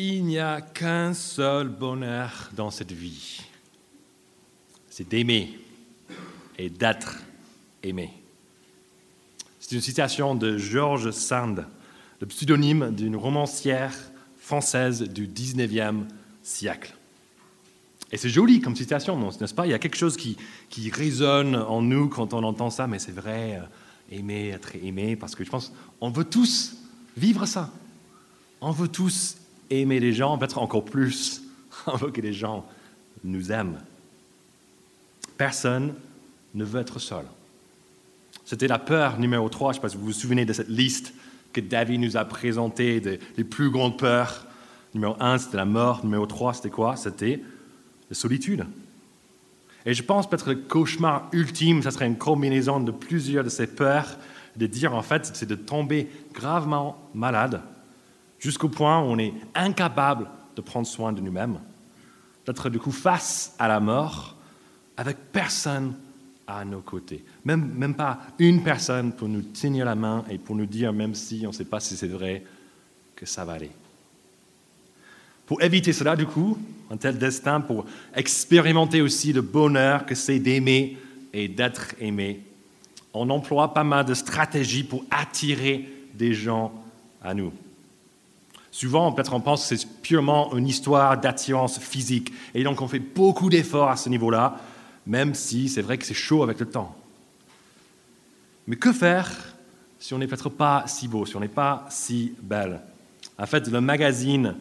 Il n'y a qu'un seul bonheur dans cette vie. C'est d'aimer et d'être aimé. C'est une citation de George Sand, le pseudonyme d'une romancière française du 19e siècle. Et c'est joli comme citation, n'est-ce pas? Il y a quelque chose qui, qui, résonne en nous quand on entend ça, mais c'est vrai, euh, aimer, être aimé, parce que je pense on veut tous vivre ça. On veut tous aimer les gens, peut-être encore plus, on veut que les gens nous aiment. Personne ne veut être seul. C'était la peur numéro 3, je ne sais pas si vous vous souvenez de cette liste que David nous a présentée des plus grandes peurs. Numéro 1, c'était la mort. Numéro 3, c'était quoi? C'était la solitude. Et je pense peut-être le cauchemar ultime, ça serait une combinaison de plusieurs de ces peurs, de dire en fait, c'est de tomber gravement malade, jusqu'au point où on est incapable de prendre soin de nous-mêmes, d'être du coup face à la mort, avec personne à nos côtés. Même, même pas une personne pour nous tenir la main et pour nous dire, même si on ne sait pas si c'est vrai, que ça va aller. Pour éviter cela, du coup, un tel destin, pour expérimenter aussi le bonheur que c'est d'aimer et d'être aimé, on emploie pas mal de stratégies pour attirer des gens à nous. Souvent, peut-être on pense que c'est purement une histoire d'attirance physique, et donc on fait beaucoup d'efforts à ce niveau-là, même si c'est vrai que c'est chaud avec le temps. Mais que faire si on n'est peut-être pas si beau, si on n'est pas si belle? En fait, le magazine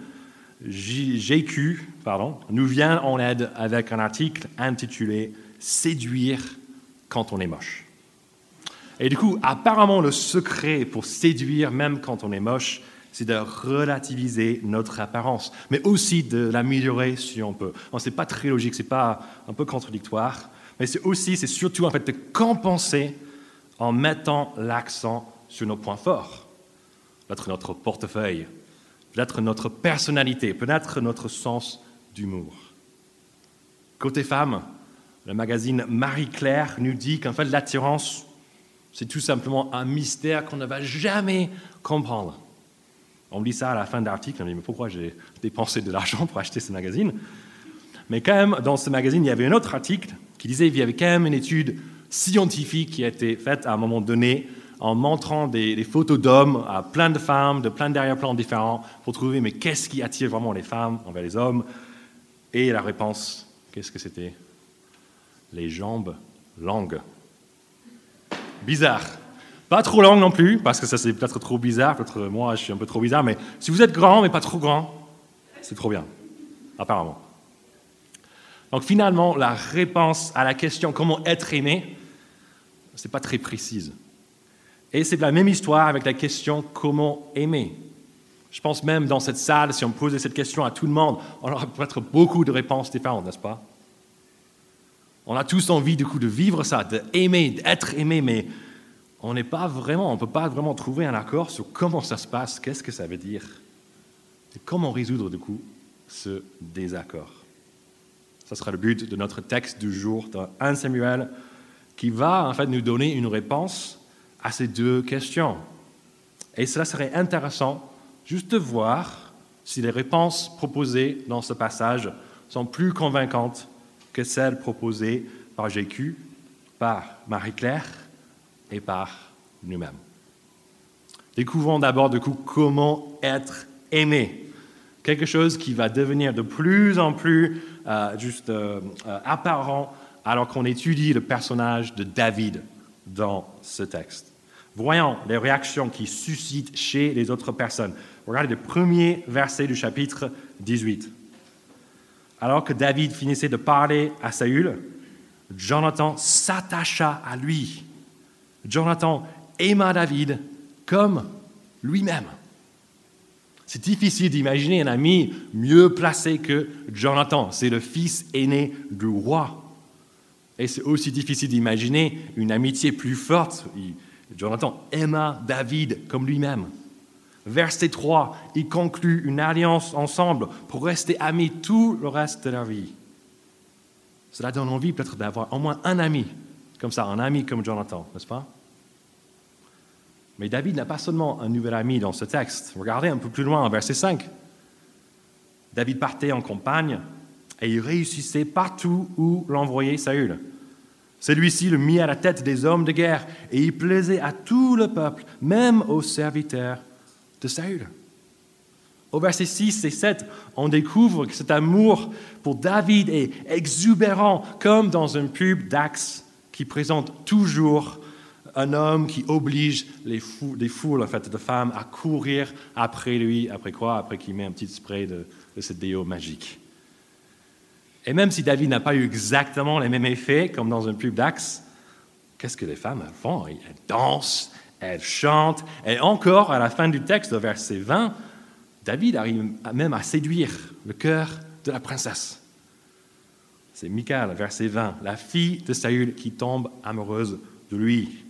GQ pardon, nous vient en aide avec un article intitulé Séduire quand on est moche. Et du coup, apparemment, le secret pour séduire même quand on est moche, c'est de relativiser notre apparence, mais aussi de l'améliorer si on peut. Ce n'est pas très logique, ce n'est pas un peu contradictoire, mais c'est aussi, c'est surtout en fait de compenser en mettant l'accent sur nos points forts. Peut-être notre portefeuille, peut-être notre personnalité, peut-être notre sens d'humour. Côté femme, le magazine Marie-Claire nous dit qu'en fait l'attirance, c'est tout simplement un mystère qu'on ne va jamais comprendre. On lit ça à la fin de l'article, on dit mais pourquoi j'ai dépensé de l'argent pour acheter ce magazine? Mais quand même, dans ce magazine, il y avait un autre article qui disait qu'il y avait quand même une étude scientifique qui a été faite à un moment donné en montrant des, photos d'hommes à plein de femmes, de plein d'arrière-plans différents, pour trouver mais qu'est-ce qui attire vraiment les femmes envers les hommes? Et la réponse, qu'est-ce que c'était? Les jambes longues. Bizarre. Pas trop long non plus, parce que ça c'est peut-être trop bizarre, peut-être moi je suis un peu trop bizarre, mais si vous êtes grand mais pas trop grand, c'est trop bien, apparemment. Donc finalement, la réponse à la question comment être aimé, c'est pas très précise. Et c'est la même histoire avec la question comment aimer. Je pense même dans cette salle, si on posait cette question à tout le monde, on aurait peut-être beaucoup de réponses différentes, n'est-ce pas? On a tous envie du coup de vivre ça, d'aimer, d'être aimé, mais on n'est pas vraiment, on peut pas vraiment trouver un accord sur comment ça se passe, qu'est-ce que ça veut dire, et comment résoudre du coup ce désaccord. Ce sera le but de notre texte du jour dans 1 Samuel, qui va en fait nous donner une réponse à ces deux questions. Et cela serait intéressant juste de voir si les réponses proposées dans ce passage sont plus convaincantes que celles proposées par JQ, par Marie-Claire et par nous-mêmes. Découvrons d'abord du coup comment être aimé. Quelque chose qui va devenir de plus en plus euh, juste euh, euh, apparent alors qu'on étudie le personnage de David dans ce texte. Voyons les réactions qui suscitent chez les autres personnes. Regardez le premier verset du chapitre 18. Alors que David finissait de parler à Saül, Jonathan s'attacha à lui Jonathan aima David comme lui-même. C'est difficile d'imaginer un ami mieux placé que Jonathan. C'est le fils aîné du roi. Et c'est aussi difficile d'imaginer une amitié plus forte. Jonathan aima David comme lui-même. Verset 3, il conclut une alliance ensemble pour rester amis tout le reste de leur vie. Cela donne envie peut-être d'avoir au moins un ami, comme ça, un ami comme Jonathan, n'est-ce pas? Mais David n'a pas seulement un nouvel ami dans ce texte. Regardez un peu plus loin, verset 5. David partait en campagne et il réussissait partout où l'envoyait Saül. Celui-ci le mit à la tête des hommes de guerre et il plaisait à tout le peuple, même aux serviteurs de Saül. Au verset 6 et 7, on découvre que cet amour pour David est exubérant, comme dans un pub d'Axe qui présente toujours un homme qui oblige les des foules en fait, de femmes à courir après lui, après quoi? Après qu'il met un petit spray de, cette déo magique. Et même si David n'a pas eu exactement les mêmes effets comme dans un pub d'Axe, qu'est-ce que les femmes font? Elles dansent, elles chantent, et encore à la fin du texte, au verset 20, David arrive même à séduire le cœur de la princesse. C'est Michal, verset 20, la fille de Saül qui tombe amoureuse de lui.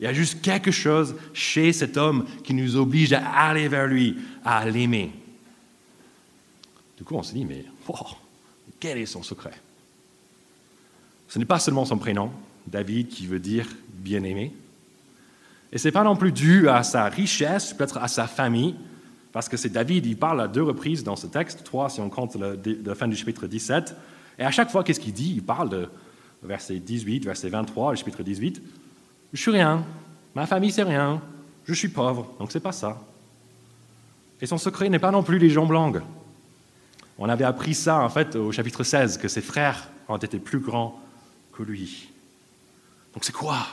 Il y a juste quelque chose chez cet homme qui nous oblige à aller vers lui, à l'aimer. Du coup, on se dit, mais quel est son secret? Ce n'est pas seulement son prénom, David, qui veut dire bien-aimé. Et ce n'est pas non plus dû à sa richesse, peut-être à sa famille, parce que c'est David, il parle à deux reprises dans ce texte, trois si on compte la fin du chapitre 17. Et à chaque fois, qu'est-ce qu'il dit? Il parle de verset 18, verset 23, le chapitre 18. Je suis rien, ma famille c'est rien, je suis pauvre, donc c'est pas ça. Et son secret n'est pas non plus les jambes longues. On avait appris ça en fait au chapitre 16, que ses frères ont été plus grands que lui. Donc c'est quoi?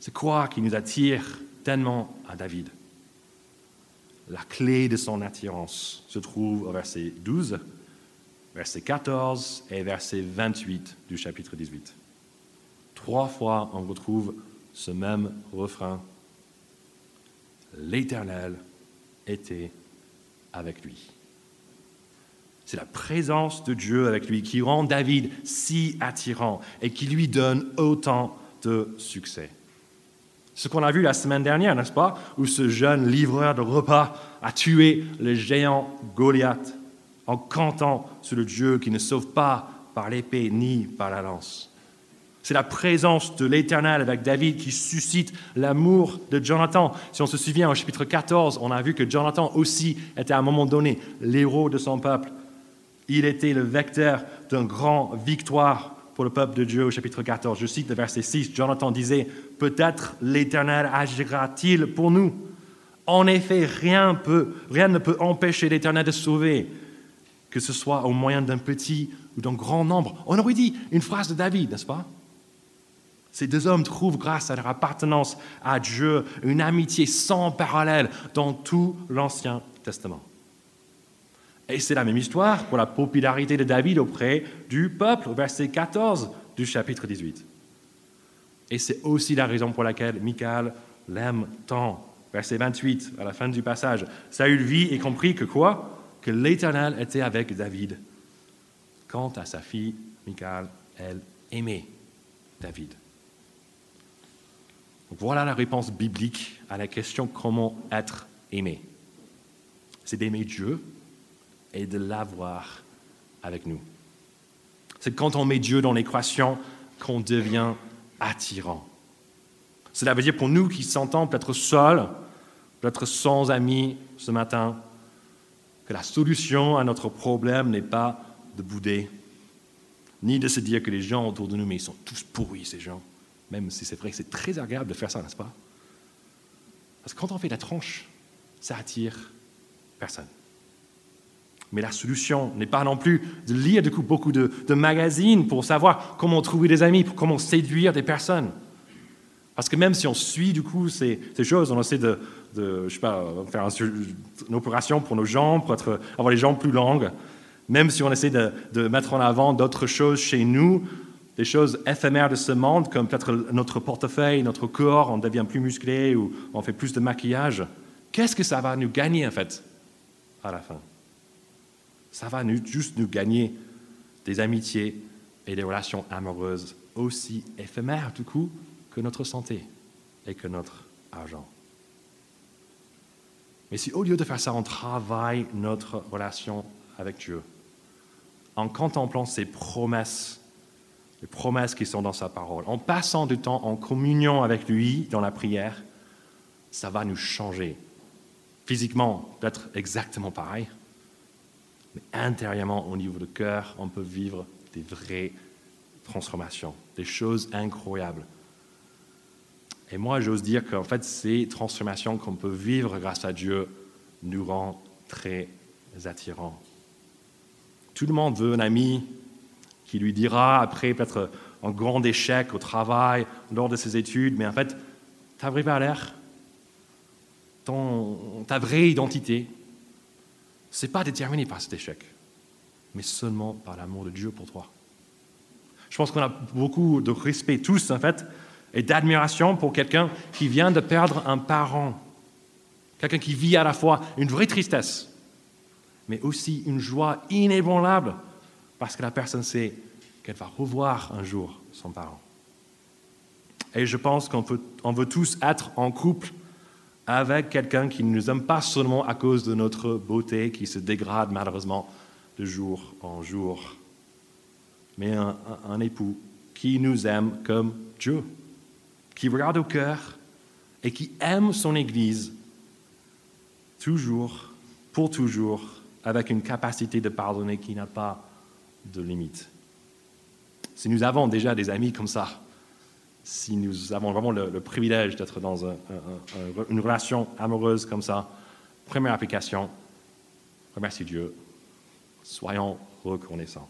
C'est quoi qui nous attire tellement à David? La clé de son attirance se trouve au verset 12, verset 14 et verset 28 du chapitre 18. Trois fois, on retrouve ce même refrain. L'Éternel était avec lui. C'est la présence de Dieu avec lui qui rend David si attirant et qui lui donne autant de succès. Ce qu'on a vu la semaine dernière, n'est-ce pas Où ce jeune livreur de repas a tué le géant Goliath en comptant sur le Dieu qui ne sauve pas par l'épée ni par la lance. C'est la présence de l'Éternel avec David qui suscite l'amour de Jonathan. Si on se souvient, au chapitre 14, on a vu que Jonathan aussi était à un moment donné l'héros de son peuple. Il était le vecteur d'une grande victoire pour le peuple de Dieu au chapitre 14. Je cite le verset 6, Jonathan disait, Peut-être l'Éternel agira-t-il pour nous. En effet, rien, ne peut empêcher l'Éternel de sauver, que ce soit au moyen d'un petit ou d'un grand nombre. On aurait dit une phrase de David, n'est-ce pas? Ces deux hommes trouvent, grâce à leur appartenance à Dieu, une amitié sans parallèle dans tout l'Ancien Testament. Et c'est la même histoire pour la popularité de David auprès du peuple, verset 14 du chapitre 18. Et c'est aussi la raison pour laquelle Michal l'aime tant. Verset 28, à la fin du passage. Saül vit et comprit que quoi? Que l'Éternel était avec David. Quant à sa fille, Michal, elle aimait David. Voilà la réponse biblique à la question comment être aimé. C'est d'aimer Dieu et de l'avoir avec nous. C'est quand on met Dieu dans l'équation qu'on devient attirant. Cela veut dire pour nous qui sentons peut-être seuls, peut-être sans amis ce matin, que la solution à notre problème n'est pas de bouder, ni de se dire que les gens autour de nous, mais ils sont tous pourris, ces gens. Même si c'est vrai que c'est très agréable de faire ça, n'est-ce pas? Parce que quand on fait la tranche, ça attire personne. Mais la solution n'est pas non plus de lire du coup, beaucoup de, magazines pour savoir comment trouver des amis, pour comment séduire des personnes. Parce que même si on suit du coup ces, choses, on essaie de, je sais pas, faire une opération pour nos jambes, pour avoir les jambes plus longues, même si on essaie de mettre en avant d'autres choses chez nous, des choses éphémères de ce monde, comme peut-être notre portefeuille, notre corps, on devient plus musclé ou on fait plus de maquillage, qu'est-ce que ça va nous gagner en fait à la fin? Ça va juste nous gagner des amitiés et des relations amoureuses aussi éphémères du coup que notre santé et que notre argent. Mais si au lieu de faire ça, on travaille notre relation avec Dieu, en contemplant ses promesses, les promesses qui sont dans sa parole, en passant du temps en communion avec lui dans la prière, ça va nous changer. Physiquement, peut-être exactement pareil, mais intérieurement, au niveau du cœur, on peut vivre des vraies transformations, des choses incroyables. Et moi, j'ose dire qu'en fait, ces transformations qu'on peut vivre grâce à Dieu nous rendent très attirants. Tout le monde veut un ami qui lui dira, après peut-être un grand échec au travail, lors de ses études, mais en fait, ta vraie valeur, ton, ta vraie identité, ce n'est pas déterminé par cet échec, mais seulement par l'amour de Dieu pour toi. Je pense qu'on a beaucoup de respect tous, en fait, et d'admiration pour quelqu'un qui vient de perdre un parent, quelqu'un qui vit à la fois une vraie tristesse, mais aussi une joie inébranlable, parce que la personne sait qu'elle va revoir un jour son parent. Et je pense qu'on on veut tous être en couple avec quelqu'un qui ne nous aime pas seulement à cause de notre beauté qui se dégrade malheureusement de jour en jour, mais un époux qui nous aime comme Dieu, qui regarde au cœur et qui aime son Église toujours, pour toujours, avec une capacité de pardonner qui n'a pas de limite. Si nous avons déjà des amis comme ça, si nous avons vraiment le, privilège d'être dans une relation amoureuse comme ça, première application, remercie Dieu, soyons reconnaissants.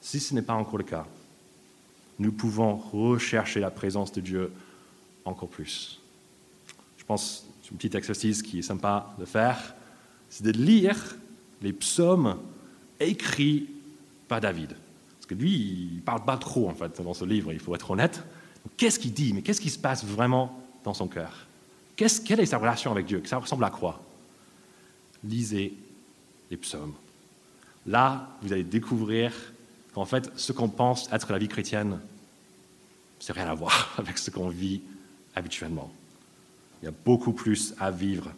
Si ce n'est pas encore le cas, nous pouvons rechercher la présence de Dieu encore plus. Je pense, c'est un petit exercice qui est sympa de faire, c'est de lire les psaumes écrits par David que lui, il ne parle pas trop, en fait, dans ce livre, il faut être honnête. Qu'est-ce qu'il dit? Mais qu'est-ce qui se passe vraiment dans son cœur? Quelle est sa relation avec Dieu? Ça ressemble à quoi? Lisez les psaumes. Là, vous allez découvrir qu'en fait, ce qu'on pense être la vie chrétienne, c'est rien à voir avec ce qu'on vit habituellement. Il y a beaucoup plus à vivre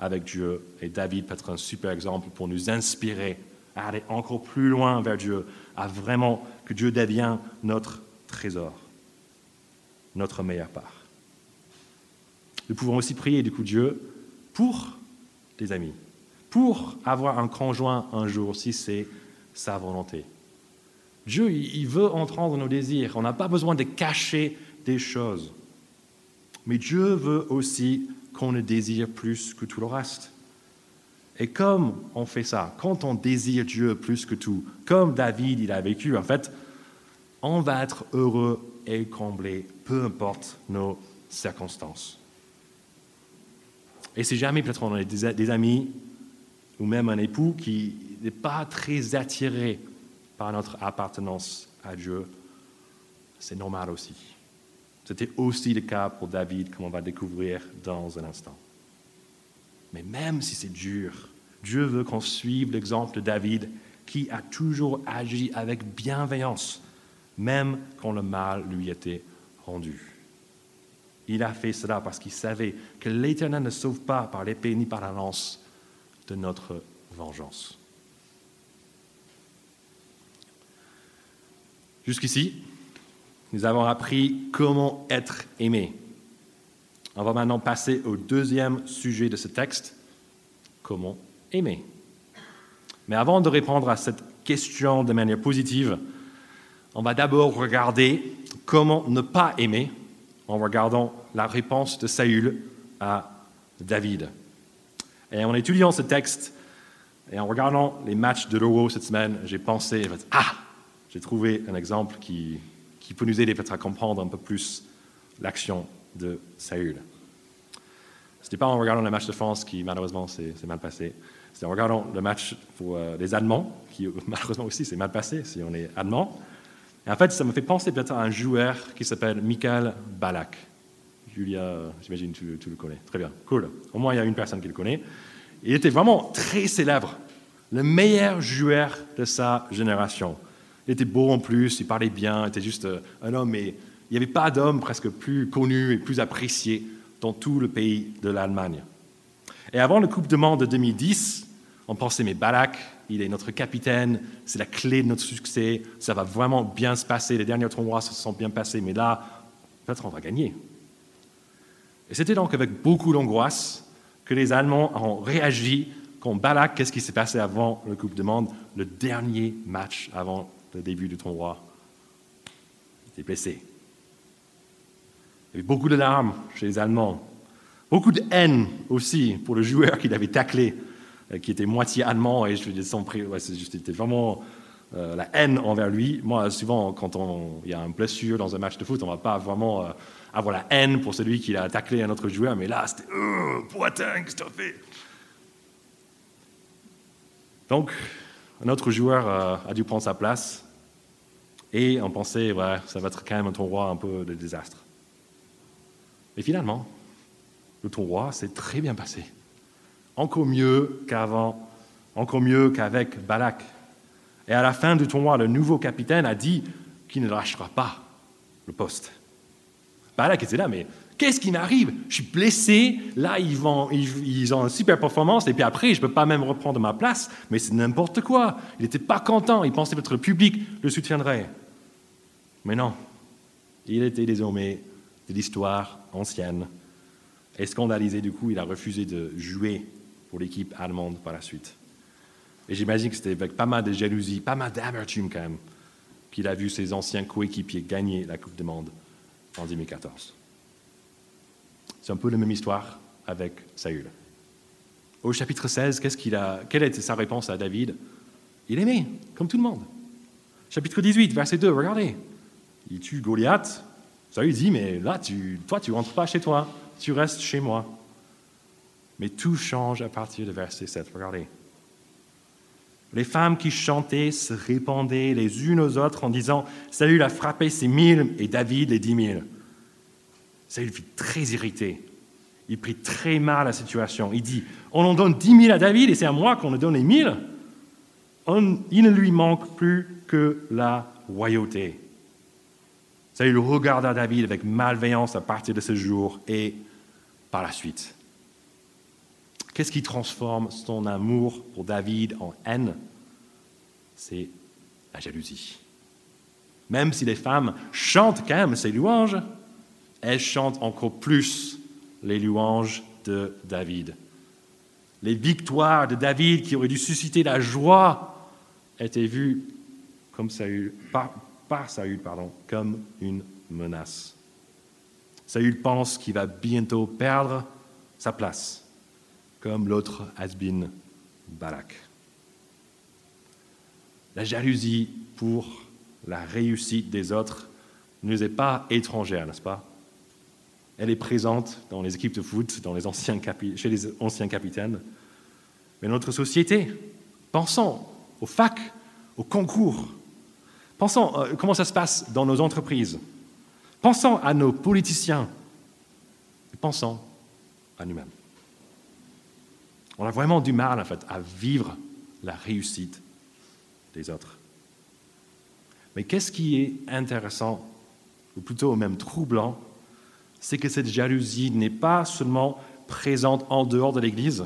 avec Dieu et David peut être un super exemple pour nous inspirer à aller encore plus loin vers Dieu, à vraiment que Dieu devienne notre trésor, notre meilleure part. Nous pouvons aussi prier du coup Dieu pour des amis, pour avoir un conjoint un jour si c'est sa volonté. Dieu, il veut entendre nos désirs. On n'a pas besoin de cacher des choses. Mais Dieu veut aussi qu'on ne désire plus que tout le reste. Et comme on fait ça, quand on désire Dieu plus que tout, comme David il a vécu, en fait, on va être heureux et comblé, peu importe nos circonstances. Et si jamais peut-être on a des amis ou même un époux qui n'est pas très attiré par notre appartenance à Dieu, c'est normal aussi. C'était aussi le cas pour David, comme on va découvrir dans un instant. Mais même si c'est dur, Dieu veut qu'on suive l'exemple de David qui a toujours agi avec bienveillance, même quand le mal lui était rendu. Il a fait cela parce qu'il savait que l'Éternel ne sauve pas par l'épée ni par la lance de notre vengeance. Jusqu'ici, nous avons appris comment être aimé. On va maintenant passer au deuxième sujet de ce texte, comment aimer. Mais avant de répondre à cette question de manière positive, on va d'abord regarder comment ne pas aimer en regardant la réponse de Saül à David. Et en étudiant ce texte et en regardant les matchs de l'Euro cette semaine, j'ai pensé, ah, j'ai trouvé un exemple qui, qui peut nous aider peut-être à comprendre un peu plus l'action de Saül. Ce n'était pas en regardant le match de France qui, malheureusement, s'est mal passé. C'était en regardant le match pour euh, les Allemands, qui, malheureusement aussi, s'est mal passé si on est allemand. Et en fait, ça me fait penser peut-être à un joueur qui s'appelle Michael Balak. Julia, j'imagine tu, tu le connais. Très bien, cool. Au moins, il y a une personne qui le connaît. Il était vraiment très célèbre, le meilleur joueur de sa génération. Il était beau en plus, il parlait bien, il était juste euh, un homme, mais il n'y avait pas d'homme presque plus connu et plus apprécié dans tout le pays de l'Allemagne. Et avant le Coupe de Monde de 2010, on pensait, mais Balak, il est notre capitaine, c'est la clé de notre succès, ça va vraiment bien se passer, les derniers tournois se sont bien passés, mais là, peut-être on va gagner. Et c'était donc avec beaucoup d'angoisse que les Allemands ont réagi quand Balak, qu'est-ce qui s'est passé avant le Coupe de Monde Le dernier match avant le début du tournoi. Il était blessé. Beaucoup de larmes chez les Allemands. Beaucoup de haine aussi pour le joueur qu'il avait taclé, euh, qui était moitié allemand. Et je son ouais, c'était vraiment euh, la haine envers lui. Moi, souvent, quand il y a une blessure dans un match de foot, on ne va pas vraiment euh, avoir la haine pour celui qui a taclé un autre joueur. Mais là, c'était oh, Poitin, qu'est-ce que fait Donc, un autre joueur a dû prendre sa place. Et on pensait, ça va être quand même un tournoi un peu de désastre. Mais finalement, le tournoi s'est très bien passé. Encore mieux qu'avant, encore mieux qu'avec Balak. Et à la fin du tournoi, le nouveau capitaine a dit qu'il ne lâchera pas le poste. Balak était là, mais qu'est-ce qui m'arrive? Je suis blessé, là ils, ont une super performance, et puis après je ne peux pas même reprendre ma place, mais c'est n'importe quoi. Il n'était pas content, il pensait que le public le soutiendrait. Mais non, il était désormais de l'histoire ancienne. Et scandalisé, du coup, il a refusé de jouer pour l'équipe allemande par la suite. Et j'imagine que c'était avec pas mal de jalousie, pas mal d'amertume quand même, qu'il a vu ses anciens coéquipiers gagner la Coupe du Monde en 2014. C'est un peu la même histoire avec Saül. Au chapitre 16, qu'est-ce qu'il a, quelle était sa réponse à David? Il aimait, comme tout le monde. Chapitre 18, verset 2, regardez. Il tue Goliath, ça lui dit, mais là, tu, toi, tu rentres pas chez toi, tu restes chez moi. Mais tout change à partir de verset 7. Regardez. Les femmes qui chantaient se répandaient les unes aux autres en disant Saül a frappé ses mille et David les dix mille. Saül fut très irrité. Il prit très mal la situation. Il dit On en donne dix mille à David et c'est à moi qu'on en donne les mille. il ne lui manque plus que la royauté. Saül regarda David avec malveillance à partir de ce jour et par la suite. Qu'est-ce qui transforme son amour pour David en haine? C'est la jalousie. Même si les femmes chantent quand même ces louanges, elles chantent encore plus les louanges de David. Les victoires de David qui auraient dû susciter la joie étaient vues comme Saül, par, par Saül pardon, comme une menace. Saül pense qu'il va bientôt perdre sa place, comme l'autre Asbin Balak. La jalousie pour la réussite des autres ne nous est pas étrangère, n'est-ce pas? Elle est présente dans les équipes de foot, dans les anciens chez les anciens capitaines. Mais notre société, pensons aux facs, aux concours, Pensons euh, comment ça se passe dans nos entreprises. Pensons à nos politiciens. pensons à nous-mêmes. On a vraiment du mal, en fait, à vivre la réussite des autres. Mais qu'est-ce qui est intéressant, ou plutôt même troublant, c'est que cette jalousie n'est pas seulement présente en dehors de l'Église,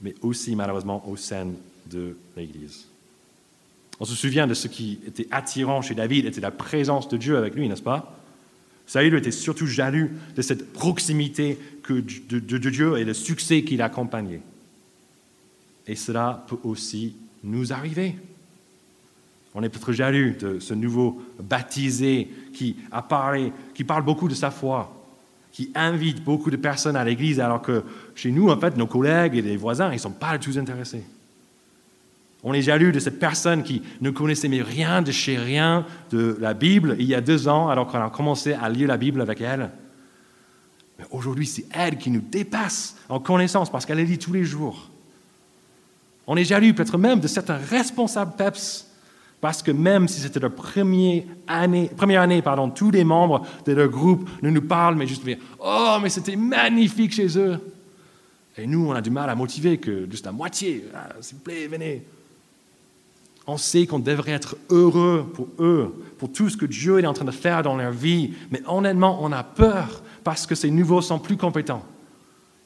mais aussi malheureusement au sein de l'Église. On se souvient de ce qui était attirant chez David, était la présence de Dieu avec lui, n'est-ce pas? Saül était surtout jaloux de cette proximité de, Dieu et le succès qui l'accompagnait. Et cela peut aussi nous arriver. On est peut-être jaloux de ce nouveau baptisé qui a parlé, qui parle beaucoup de sa foi, qui invite beaucoup de personnes à l'église, alors que chez nous, en fait, nos collègues et les voisins, ils ne sont pas du tout intéressés. On est jaloux de cette personne qui ne connaissait mais rien de chez rien de la Bible il y a deux ans, alors qu'on a commencé à lire la Bible avec elle. Mais aujourd'hui, c'est elle qui nous dépasse en connaissance parce qu'elle lit tous les jours. On est jaloux peut-être même de certains responsables PEPS parce que même si c'était la première année, première année pardon, tous les membres de leur groupe ne nous parlent, mais juste dire Oh, mais c'était magnifique chez eux. Et nous, on a du mal à motiver que juste la moitié, ah, s'il vous plaît, venez. On sait qu'on devrait être heureux pour eux, pour tout ce que Dieu est en train de faire dans leur vie, mais honnêtement, on a peur parce que ces nouveaux sont plus compétents.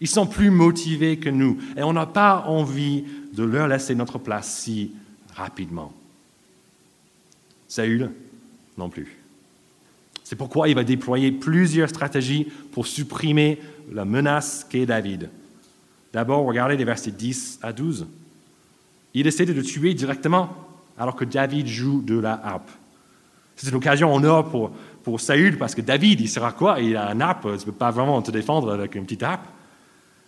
Ils sont plus motivés que nous et on n'a pas envie de leur laisser notre place si rapidement. Saül, non plus. C'est pourquoi il va déployer plusieurs stratégies pour supprimer la menace qu'est David. D'abord, regardez les versets 10 à 12. Il essaie de le tuer directement, alors que David joue de la harpe. C'est une occasion en or pour, pour Saül, parce que David, il sera quoi? Il a un harpe, tu ne peux pas vraiment te défendre avec une petite harpe.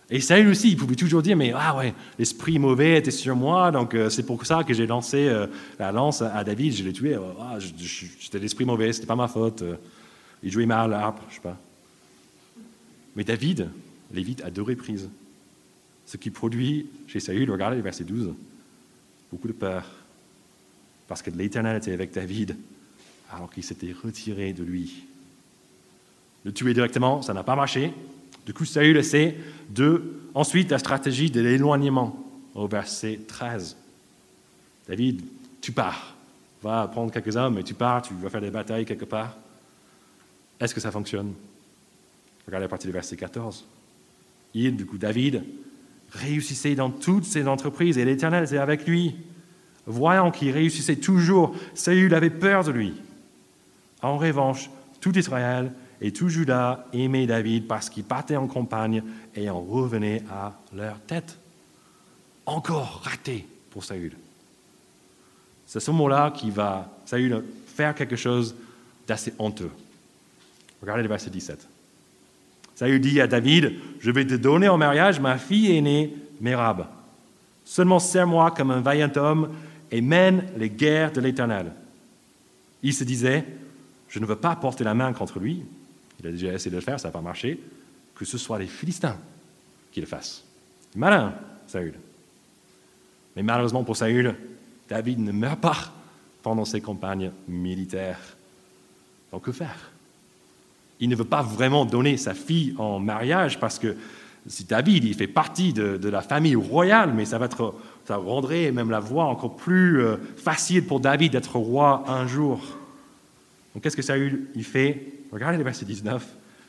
Et Saül aussi, il pouvait toujours dire, mais ah ouais, l'esprit mauvais était sur moi, donc euh, c'est pour ça que j'ai lancé euh, la lance à David, je l'ai tué. Ah, C'était l'esprit mauvais, c'était pas ma faute. Euh, il jouait mal à harpe, je sais pas. Mais David l'évite à deux reprises. Ce qui produit chez Saül, regardez le verset 12, beaucoup de peur, parce que l'Éternel était avec David, alors qu'il s'était retiré de lui. Le tuer directement, ça n'a pas marché. Du coup, Saül essaie de, ensuite, la stratégie de l'éloignement, au verset 13. David, tu pars. Va prendre quelques hommes et tu pars, tu vas faire des batailles quelque part. Est-ce que ça fonctionne? Regardez à partir du verset 14. Il, du coup, David, réussissait dans toutes ses entreprises et l'Éternel était avec lui. Voyant qu'il réussissait toujours, Saül avait peur de lui. En revanche, tout Israël et tout Judas aimait David parce qu'il partait en campagne et en revenait à leur tête. Encore raté pour Saül. C'est ce mot-là qui va, Saül, faire quelque chose d'assez honteux. Regardez le verset 17. Saül dit à David, je vais te donner en mariage ma fille aînée, Mérab. Seulement serre-moi comme un vaillant homme et mène les guerres de l'Éternel. Il se disait, je ne veux pas porter la main contre lui, il a déjà essayé de le faire, ça n'a pas marché, que ce soit les Philistins qui le fassent. Malin, Saül. Mais malheureusement pour Saül, David ne meurt pas pendant ses campagnes militaires. Donc que faire? Il ne veut pas vraiment donner sa fille en mariage parce que si David, il fait partie de, la famille royale, mais ça, va être, ça rendrait même la voie encore plus euh, facile pour David d'être roi un jour. Donc qu'est-ce que Saül il fait Regardez le verset 19.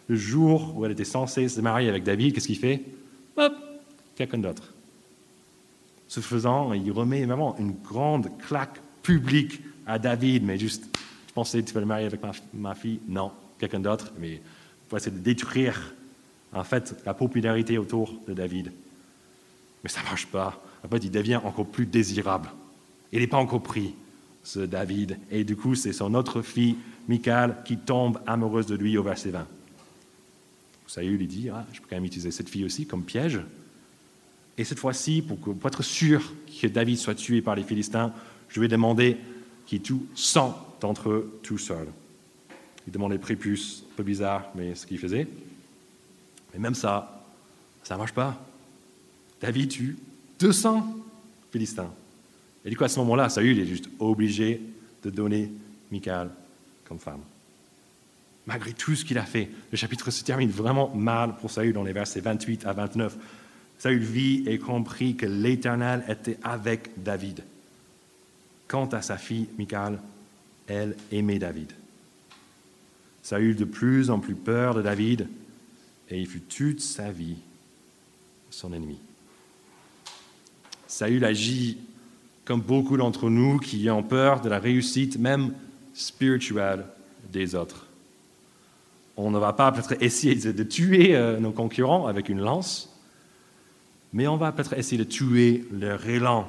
Le jour où elle était censée se marier avec David, qu'est-ce qu'il fait? Hop, quelqu'un d'autre. Ce faisant, il remet vraiment une grande claque publique à David, mais juste, je pensais tu vas le marier avec ma, fille? Non, quelqu'un d'autre, mais pour essayer de détruire, en fait, la popularité autour de David. Mais ça ne marche pas. En fait, il devient encore plus désirable. Il n'est pas encore pris, ce David. Et du coup, c'est son autre fille Michal qui tombe amoureuse de lui au verset 20. Saül lui dit, je peux quand même utiliser cette fille aussi comme piège. Et cette fois-ci, pour, être sûr que David soit tué par les Philistins, je vais demander qu'il tue 100 d'entre eux tout seul. Il demandait prépuce, un peu bizarre, mais ce qu'il faisait. Mais même ça, ça ne marche pas. David tue 200 Philistins. Et du coup, à ce moment-là, Saül est juste obligé de donner Michal comme femme. Malgré tout ce qu'il a fait, le chapitre se termine vraiment mal pour Saül dans les versets 28 à 29. Saül vit et comprit que l'Éternel était avec David. Quant à sa fille Michal, elle aimait David. Saül de plus en plus peur de David et il fut toute sa vie son ennemi. Saül agit comme beaucoup d'entre nous qui ont peur de la réussite même spirituelle des autres. On ne va pas peut-être essayer de tuer euh, nos concurrents avec une lance, mais on va peut-être essayer de tuer leur élan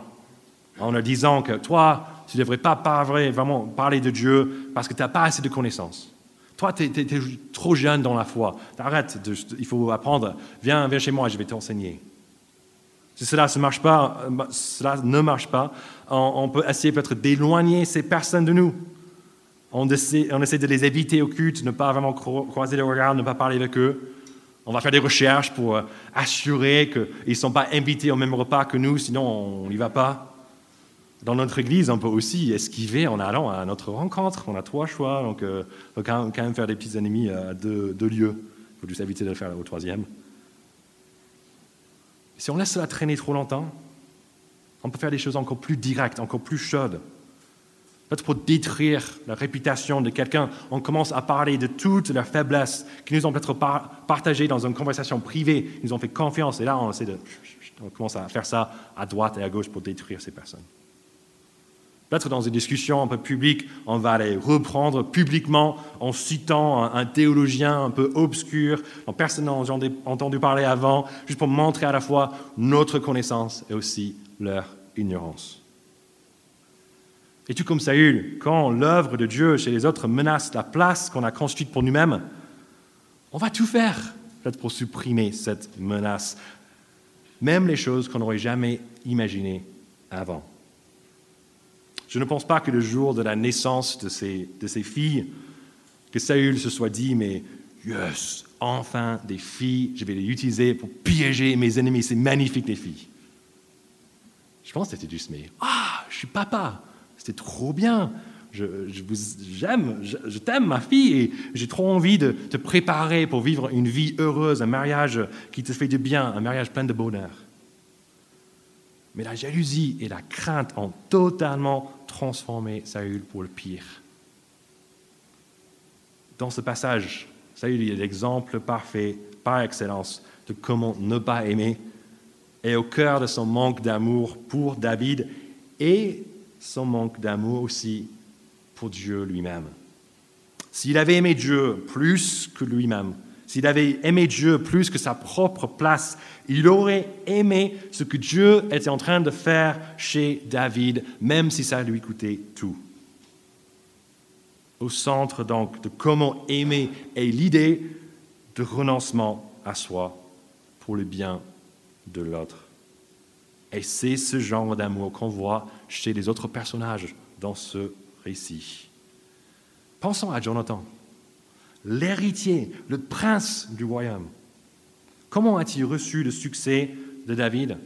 en leur disant que toi, tu ne devrais pas parler, vraiment parler de Dieu parce que tu n'as pas assez de connaissances. Toi, tu es, trop jeune dans la foi. Arrête, il faut apprendre. Viens, viens chez moi, je vais t'enseigner. Si cela, ne marche pas, euh, cela ne marche pas, on peut essayer peut-être d'éloigner ces personnes de nous. On essaie, de les éviter au culte, ne pas vraiment croiser les regards, ne pas parler avec eux. On va faire des recherches pour euh, assurer qu'ils ne sont pas invités au même repas que nous, sinon on n'y va pas. Dans notre église, on peut aussi esquiver en allant à notre rencontre. On a trois choix, donc euh, on peut quand même faire des petits ennemis à deux, lieux. Il faut juste éviter de le faire au troisième. Si on laisse cela traîner trop longtemps, on peut faire des choses encore plus directes, encore plus chaudes. Peut-être pour détruire la réputation de quelqu'un, on commence à parler de toutes leurs faiblesses qui nous ont peut-être partagées dans une conversation privée, ils nous ont fait confiance, et là on essaie de... On commence à faire ça à droite et à gauche pour détruire ces personnes. Peut-être dans une discussion un peu publique, on va les reprendre publiquement en citant un, théologien un peu obscur dont personne n'a entendu parler avant, juste pour montrer à la fois notre connaissance et aussi leur ignorance. Et tout comme Saül, quand l'œuvre de Dieu chez les autres menace la place qu'on a construite pour nous-mêmes, on va tout faire peut-être pour supprimer cette menace, même les choses qu'on n'aurait jamais imaginées avant. Je ne pense pas que le jour de la naissance de ces, de ces filles, que Saül se soit dit, mais yes, enfin des filles, je vais les utiliser pour piéger mes ennemis, c'est magnifique les filles. Je pense que c'était juste, mais ah, je suis papa, c'était trop bien, je, j'aime, je, je, t'aime ma fille et j'ai trop envie de te préparer pour vivre une vie heureuse, un mariage qui te fait du bien, un mariage plein de bonheur. Mais la jalousie et la crainte ont totalement transformé Saül pour le pire. Dans ce passage, Saül est l'exemple parfait, par excellence, de comment ne pas aimer, et au cœur de son manque d'amour pour David et son manque d'amour aussi pour Dieu lui-même. S'il avait aimé Dieu plus que lui-même, s'il avait aimé Dieu plus que sa propre place, il aurait aimé ce que Dieu était en train de faire chez David, même si ça lui coûtait tout. Au centre donc de comment aimer est l'idée de renoncement à soi pour le bien de l'autre. Et c'est ce genre d'amour qu'on voit chez les autres personnages dans ce récit. Pensons à Jonathan l'héritier, le prince du royaume. Comment a-t-il reçu le succès de David?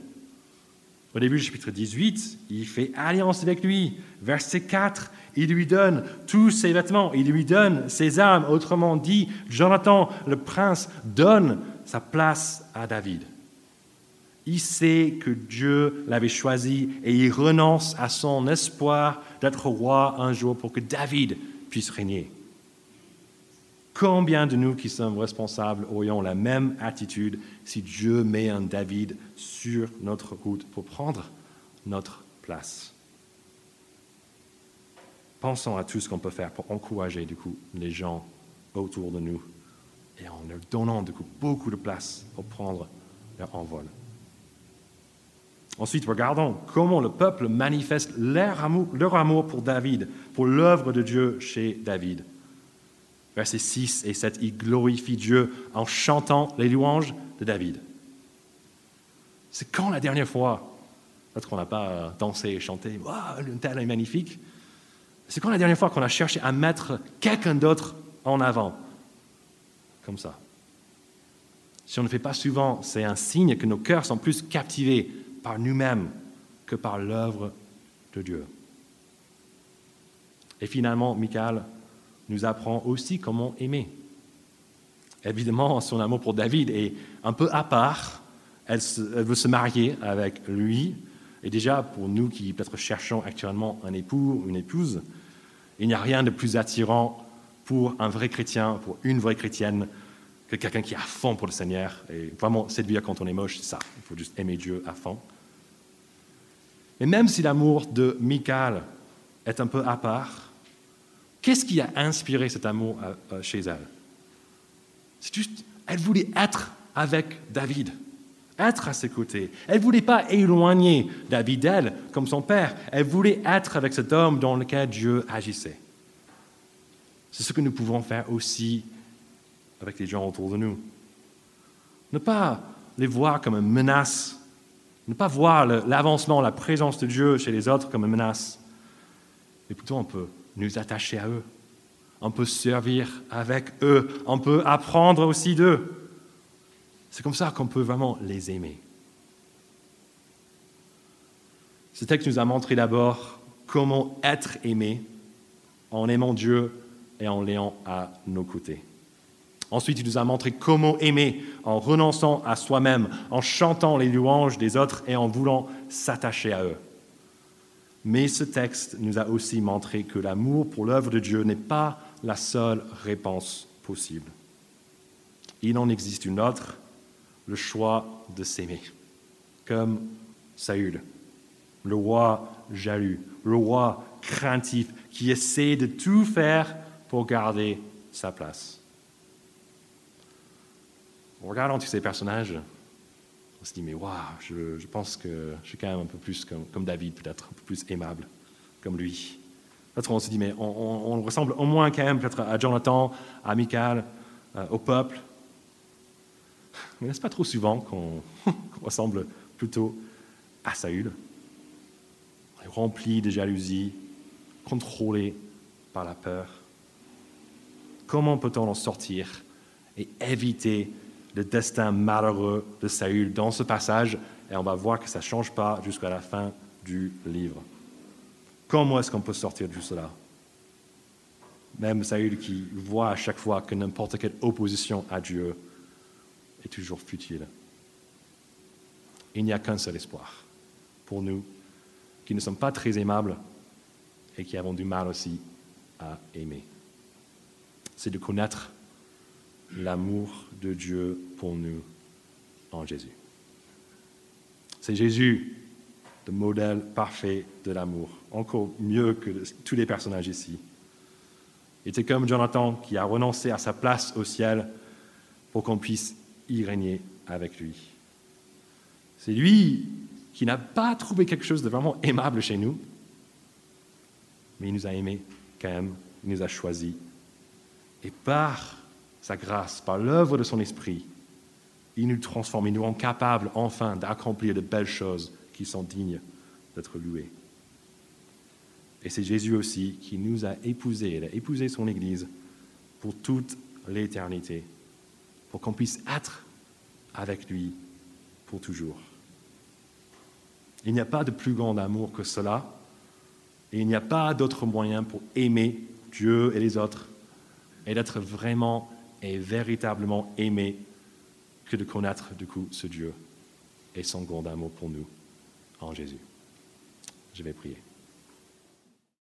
Au début du chapitre 18, il fait alliance avec lui. Verset 4, il lui donne tous ses vêtements, il lui donne ses armes. Autrement dit, Jonathan, le prince, donne sa place à David. Il sait que Dieu l'avait choisi et il renonce à son espoir d'être roi un jour pour que David puisse régner. Combien de nous qui sommes responsables aurions la même attitude si Dieu met un David sur notre route pour prendre notre place Pensons à tout ce qu'on peut faire pour encourager du coup les gens autour de nous et en leur donnant beaucoup de place pour prendre leur envol. Ensuite, regardons comment le peuple manifeste leur amour pour David, pour l'œuvre de Dieu chez David. Versets 6 et 7, il glorifie Dieu en chantant les louanges de David. C'est quand la dernière fois, peut-être qu'on n'a pas dansé et chanté, waouh, le tel est magnifique. C'est quand la dernière fois qu'on a cherché à mettre quelqu'un d'autre en avant, comme ça. Si on ne fait pas souvent, c'est un signe que nos cœurs sont plus captivés par nous-mêmes que par l'œuvre de Dieu. Et finalement, Michael nous apprend aussi comment aimer. Évidemment, son amour pour David est un peu à part. Elle, veut se marier avec lui. Et déjà, pour nous qui peut-être cherchons actuellement un époux ou une épouse, il n'y a rien de plus attirant pour un vrai chrétien, pour une vraie chrétienne, que quelqu'un qui à fond pour le Seigneur. Et vraiment, séduire quand on est moche, c'est ça. Il faut juste aimer Dieu à fond. Mais même si l'amour de Michal est un peu à part, Qu'est-ce qui a inspiré cet amour euh, euh, chez elle C'est juste, elle voulait être avec David, être à ses côtés. Elle ne voulait pas éloigner David d'elle comme son père. Elle voulait être avec cet homme dans lequel Dieu agissait. C'est ce que nous pouvons faire aussi avec les gens autour de nous. Ne pas les voir comme une menace, ne pas voir l'avancement, la présence de Dieu chez les autres comme une menace, mais plutôt on peut nous attacher à eux. On peut servir avec eux. On peut apprendre aussi d'eux. C'est comme ça qu'on peut vraiment les aimer. Ce texte nous a montré d'abord comment être aimé en aimant Dieu et en l'ayant à nos côtés. Ensuite, il nous a montré comment aimer en renonçant à soi-même, en chantant les louanges des autres et en voulant s'attacher à eux. Mais ce texte nous a aussi montré que l'amour pour l'œuvre de Dieu n'est pas la seule réponse possible. Il en existe une autre, le choix de s'aimer, comme Saül. le roi jaloux, le roi craintif, qui essaie de tout faire pour garder sa place. En regardant tous ces personnages, on se dit, mais waouh, je, pense que je suis quand même un peu plus comme, David, peut-être un peu plus aimable, comme lui. Peut-être on se dit, mais on, ressemble au moins quand même peut-être à Jonathan, à Michael, euh, au peuple. Mais n'est-ce pas trop souvent qu'on ressemble plutôt à Saül? Rempli de jalousie, contrôlé par la peur. Comment peut-on en sortir et éviter le destin malheureux de Saül dans ce passage Et on va voir que ça ne change pas jusqu'à la fin du livre. Comment est-ce qu'on peut sortir de cela? Même Saül qui voit à chaque fois que n'importe quelle opposition à Dieu est toujours futile. Il n'y a qu'un seul espoir pour nous qui ne sommes pas très aimables et qui avons du mal aussi à aimer. C'est de connaître l'amour de Dieu pour nous en Jésus. C'est Jésus, le modèle parfait de l'amour, encore mieux que tous les personnages ici. Il était comme Jonathan qui a renoncé à sa place au ciel pour qu'on puisse y régner avec lui. C'est lui qui n'a pas trouvé quelque chose de vraiment aimable chez nous, mais il nous a aimés quand même, il nous a choisis. Et par sa grâce, par l'œuvre de son esprit, il nous transforme, il nous rend capables enfin d'accomplir de belles choses qui sont dignes d'être louées. Et c'est Jésus aussi qui nous a épousés, il a épousé son Église pour toute l'éternité, pour qu'on puisse être avec lui pour toujours. Il n'y a pas de plus grand amour que cela, et il n'y a pas d'autre moyen pour aimer Dieu et les autres, et d'être vraiment et véritablement aimé que de connaître du coup ce Dieu et son grand amour pour nous en Jésus. Je vais prier.